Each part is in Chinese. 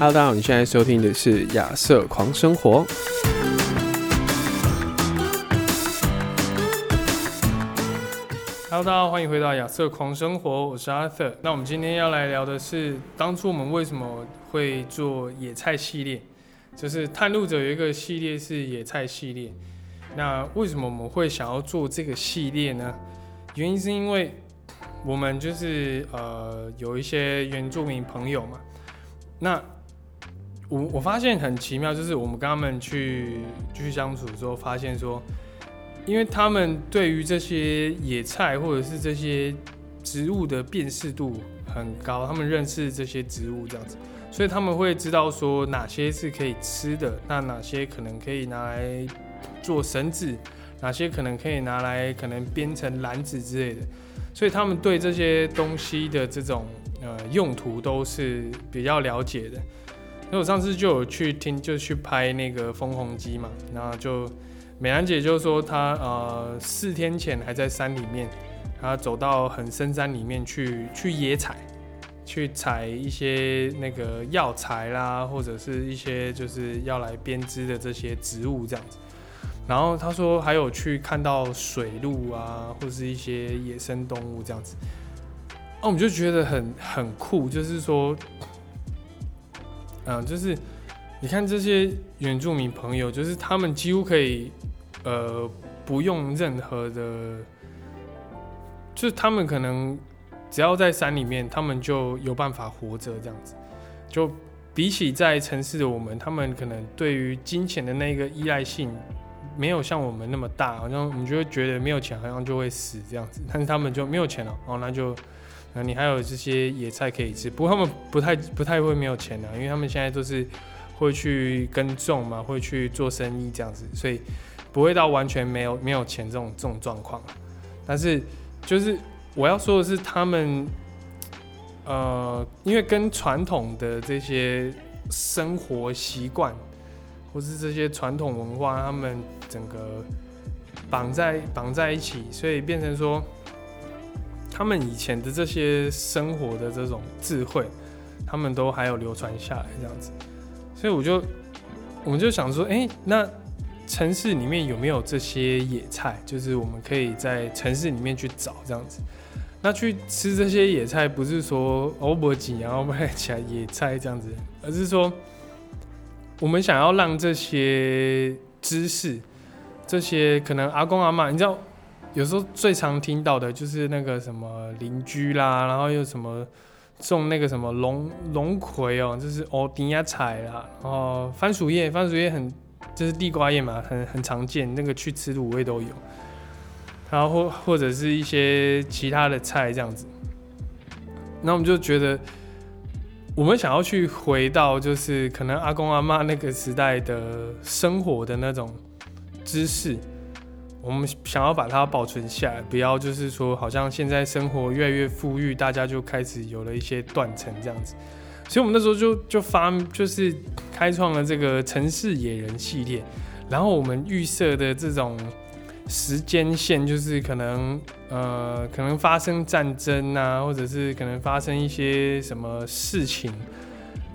Hello，大家好，你现在收听的是亚瑟狂生活。Hello，大家好，欢迎回到亚瑟狂生活，我是阿瑟。那我们今天要来聊的是，当初我们为什么会做野菜系列？就是探路者有一个系列是野菜系列。那为什么我们会想要做这个系列呢？原因是因为我们就是呃有一些原住民朋友嘛。那我我发现很奇妙，就是我们跟他们去继续相处之后，发现说，因为他们对于这些野菜或者是这些植物的辨识度很高，他们认识这些植物这样子，所以他们会知道说哪些是可以吃的，那哪些可能可以拿来做绳子，哪些可能可以拿来可能编成篮子之类的，所以他们对这些东西的这种呃用途都是比较了解的。那我上次就有去听，就去拍那个风红机嘛，然后就美兰姐就说她呃四天前还在山里面，她走到很深山里面去去野采，去采一些那个药材啦，或者是一些就是要来编织的这些植物这样子。然后她说还有去看到水鹿啊，或是一些野生动物这样子。那我们就觉得很很酷，就是说。嗯，就是你看这些原住民朋友，就是他们几乎可以，呃，不用任何的，就是他们可能只要在山里面，他们就有办法活着这样子。就比起在城市的我们，他们可能对于金钱的那个依赖性没有像我们那么大，好像我们就会觉得没有钱好像就会死这样子，但是他们就没有钱了，哦，那就。那你还有这些野菜可以吃，不过他们不太不太会没有钱的，因为他们现在都是会去耕种嘛，会去做生意这样子，所以不会到完全没有没有钱这种这种状况。但是就是我要说的是，他们呃，因为跟传统的这些生活习惯，或是这些传统文化，他们整个绑在绑在一起，所以变成说。他们以前的这些生活的这种智慧，他们都还有流传下来这样子，所以我就我们就想说，哎，那城市里面有没有这些野菜？就是我们可以在城市里面去找这样子。那去吃这些野菜，不是说欧博吉然后卖起来野菜这样子，而是说我们想要让这些知识，这些可能阿公阿妈，你知道。有时候最常听到的就是那个什么邻居啦，然后又什么种那个什么龙龙葵哦，就是哦丁亚菜啦，然后番薯叶，番薯叶很就是地瓜叶嘛，很很常见，那个去吃卤味都有。然后或或者是一些其他的菜这样子，那我们就觉得我们想要去回到就是可能阿公阿妈那个时代的生活的那种知识。我们想要把它保存下来，不要就是说，好像现在生活越来越富裕，大家就开始有了一些断层这样子。所以，我们那时候就就发，就是开创了这个城市野人系列。然后，我们预设的这种时间线，就是可能呃，可能发生战争啊，或者是可能发生一些什么事情，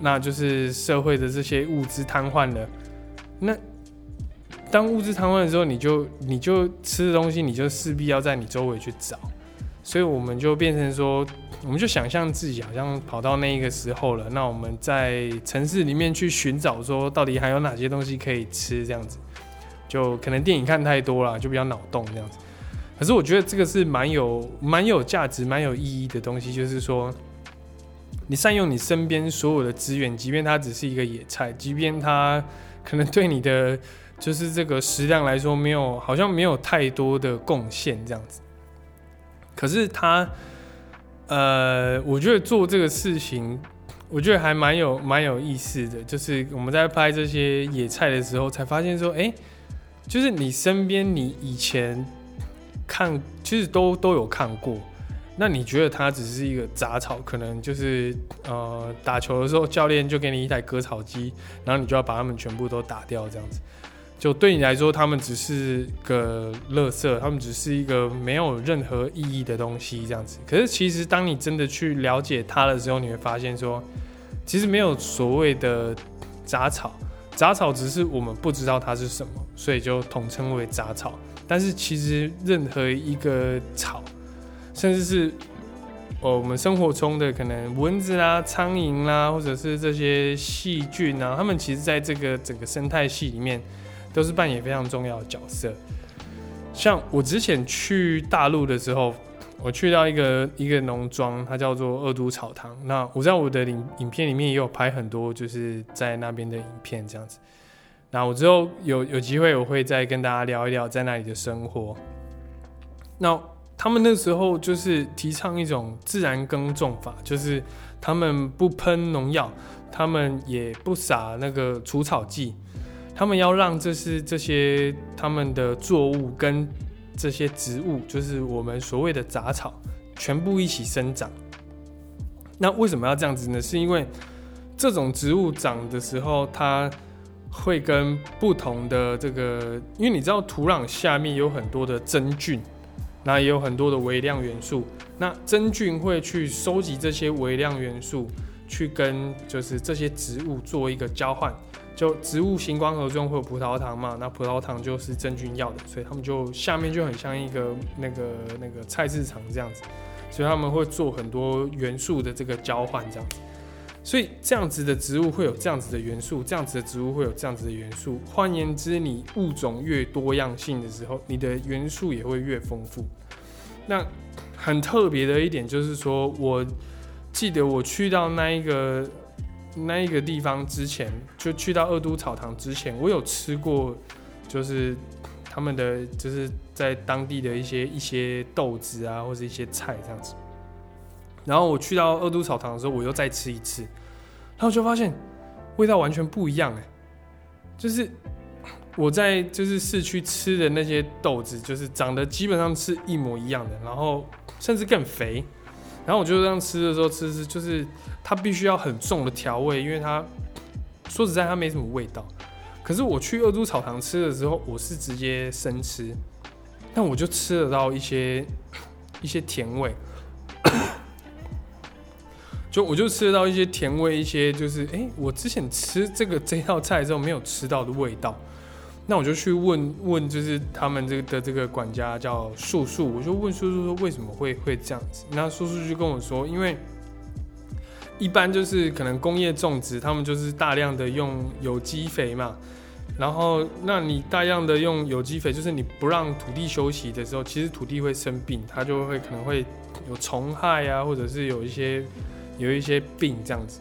那就是社会的这些物资瘫痪了，那。当物质瘫痪的时候，你就你就吃的东西，你就势必要在你周围去找，所以我们就变成说，我们就想象自己好像跑到那一个时候了。那我们在城市里面去寻找，说到底还有哪些东西可以吃，这样子，就可能电影看太多了，就比较脑洞这样子。可是我觉得这个是蛮有蛮有价值、蛮有意义的东西，就是说，你善用你身边所有的资源，即便它只是一个野菜，即便它可能对你的。就是这个食量来说，没有好像没有太多的贡献这样子。可是他，呃，我觉得做这个事情，我觉得还蛮有蛮有意思的。就是我们在拍这些野菜的时候，才发现说，哎，就是你身边你以前看，其实都都有看过。那你觉得它只是一个杂草？可能就是呃，打球的时候教练就给你一台割草机，然后你就要把它们全部都打掉这样子。就对你来说，他们只是个垃圾，他们只是一个没有任何意义的东西，这样子。可是其实，当你真的去了解它的时候，你会发现说，其实没有所谓的杂草，杂草只是我们不知道它是什么，所以就统称为杂草。但是其实任何一个草，甚至是我们生活中的可能蚊子啦、苍蝇啦，或者是这些细菌啊，它们其实在这个整个生态系里面都是扮演非常重要的角色。像我之前去大陆的时候。我去到一个一个农庄，它叫做二都草堂。那我在我的影影片里面也有拍很多，就是在那边的影片这样子。那我之后有有机会，我会再跟大家聊一聊在那里的生活。那他们那时候就是提倡一种自然耕种法，就是他们不喷农药，他们也不撒那个除草剂，他们要让这是这些他们的作物跟。这些植物就是我们所谓的杂草，全部一起生长。那为什么要这样子呢？是因为这种植物长的时候，它会跟不同的这个，因为你知道土壤下面有很多的真菌，那也有很多的微量元素。那真菌会去收集这些微量元素，去跟就是这些植物做一个交换。就植物行光合作用会有葡萄糖嘛？那葡萄糖就是真菌要的，所以他们就下面就很像一个那个那个菜市场这样子，所以他们会做很多元素的这个交换这样子。所以这样子的植物会有这样子的元素，这样子的植物会有这样子的元素。换言之，你物种越多样性的时候，你的元素也会越丰富。那很特别的一点就是说，我记得我去到那一个。那一个地方之前就去到二都草堂之前，我有吃过，就是他们的就是在当地的一些一些豆子啊，或者一些菜这样子。然后我去到二都草堂的时候，我又再吃一次，然后就发现味道完全不一样哎，就是我在就是市区吃的那些豆子，就是长得基本上是一模一样的，然后甚至更肥。然后我就这样吃的时候，吃吃就是它必须要很重的调味，因为它说实在它没什么味道。可是我去二都草堂吃的时候，我是直接生吃，但我就吃得到一些 一些甜味，就我就吃得到一些甜味，一些就是哎，我之前吃这个这道菜之后没有吃到的味道。那我就去问问，就是他们这个的这个管家叫素素，我就问素素说为什么会会这样子？那素素就跟我说，因为一般就是可能工业种植，他们就是大量的用有机肥嘛，然后那你大量的用有机肥，就是你不让土地休息的时候，其实土地会生病，它就会可能会有虫害啊，或者是有一些有一些病这样子，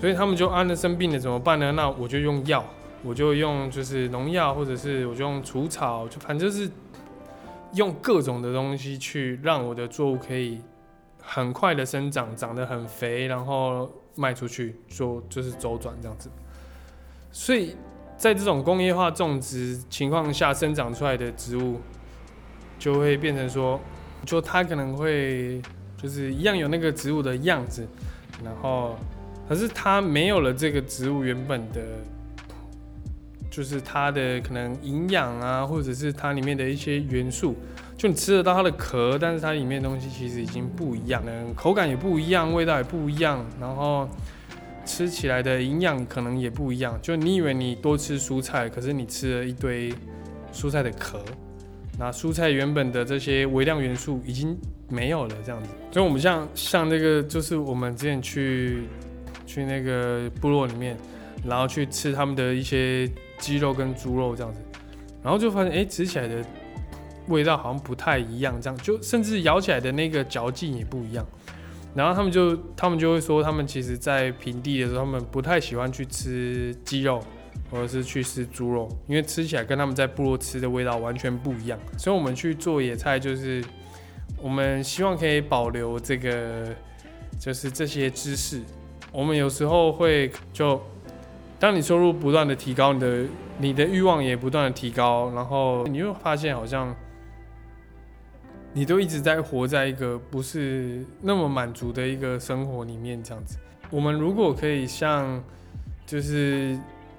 所以他们就安了生病了怎么办呢？那我就用药。我就用就是农药，或者是我就用除草，就反正是用各种的东西去让我的作物可以很快的生长，长得很肥，然后卖出去做就是周转这样子。所以在这种工业化种植情况下生长出来的植物，就会变成说，就它可能会就是一样有那个植物的样子，然后可是它没有了这个植物原本的。就是它的可能营养啊，或者是它里面的一些元素，就你吃得到它的壳，但是它里面的东西其实已经不一样了，口感也不一样，味道也不一样，然后吃起来的营养可能也不一样。就你以为你多吃蔬菜，可是你吃了一堆蔬菜的壳，那蔬菜原本的这些微量元素已经没有了，这样子。所以我们像像那个，就是我们之前去去那个部落里面，然后去吃他们的一些。鸡肉跟猪肉这样子，然后就发现，哎，吃起来的味道好像不太一样，这样就甚至咬起来的那个嚼劲也不一样。然后他们就他们就会说，他们其实在平地的时候，他们不太喜欢去吃鸡肉，或者是去吃猪肉，因为吃起来跟他们在部落吃的味道完全不一样。所以，我们去做野菜，就是我们希望可以保留这个，就是这些知识。我们有时候会就。当你收入不断的提高，你的你的欲望也不断的提高，然后你会发现好像你都一直在活在一个不是那么满足的一个生活里面，这样子。我们如果可以像就是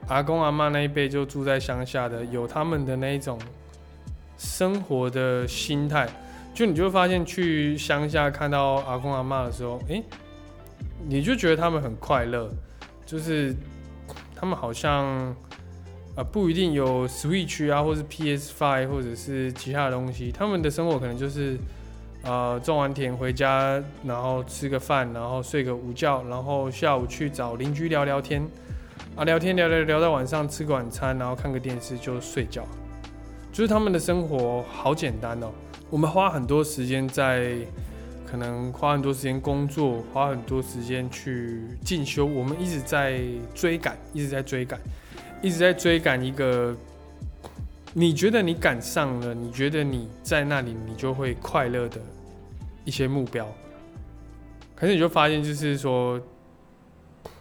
阿公阿妈那一辈就住在乡下的，有他们的那一种生活的心态，就你就会发现去乡下看到阿公阿妈的时候，诶，你就觉得他们很快乐。就是他们好像呃不一定有 Switch 啊，或是 PS Five 或者是其他的东西，他们的生活可能就是呃种完田回家，然后吃个饭，然后睡个午觉，然后下午去找邻居聊聊天啊，聊天聊聊聊到晚上吃个晚餐，然后看个电视就睡觉，就是他们的生活好简单哦。我们花很多时间在。可能花很多时间工作，花很多时间去进修。我们一直在追赶，一直在追赶，一直在追赶一个你觉得你赶上了，你觉得你在那里你就会快乐的一些目标。可是你就发现，就是说，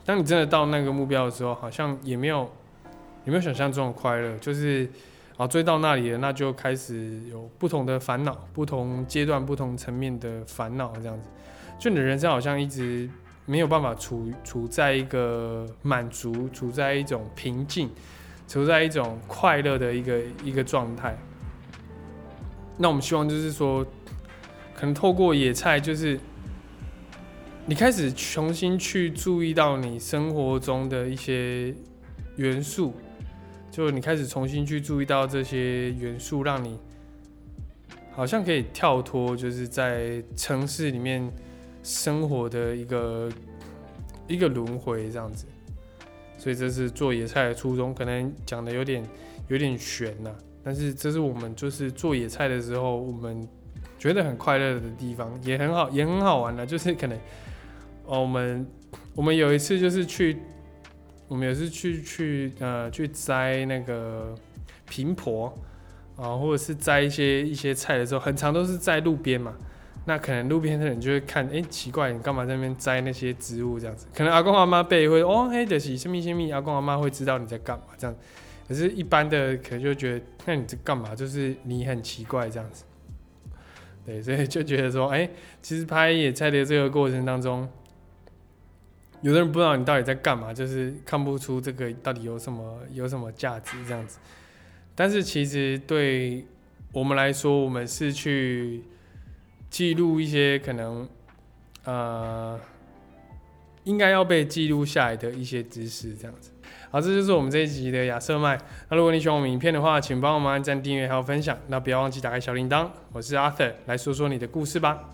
当你真的到那个目标的时候，好像也没有，有没有想象中的快乐？就是。好，追到那里了，那就开始有不同的烦恼，不同阶段、不同层面的烦恼，这样子，就你的人生好像一直没有办法处处在一个满足、处在一种平静、处在一种快乐的一个一个状态。那我们希望就是说，可能透过野菜，就是你开始重新去注意到你生活中的一些元素。就你开始重新去注意到这些元素，让你好像可以跳脱，就是在城市里面生活的一个一个轮回这样子。所以这是做野菜的初衷，可能讲的有点有点悬呐。但是这是我们就是做野菜的时候，我们觉得很快乐的地方，也很好，也很好玩的。就是可能哦，我们我们有一次就是去。我们也是去去呃去摘那个平婆啊，或者是摘一些一些菜的时候，很长都是在路边嘛。那可能路边的人就会看，哎，奇怪，你干嘛在那边摘那些植物这样子？可能阿公阿妈辈会哦，嘿，的是什么什么，阿公阿妈会知道你在干嘛这样。可是，一般的可能就觉得，那你在干嘛？就是你很奇怪这样子。对，所以就觉得说，哎，其实拍野菜的这个过程当中。有的人不知道你到底在干嘛，就是看不出这个到底有什么有什么价值这样子。但是其实对我们来说，我们是去记录一些可能呃应该要被记录下来的一些知识这样子。好，这就是我们这一集的亚瑟麦。那如果你喜欢我们影片的话，请帮我们按赞、订阅还有分享。那不要忘记打开小铃铛。我是 Arthur，来说说你的故事吧。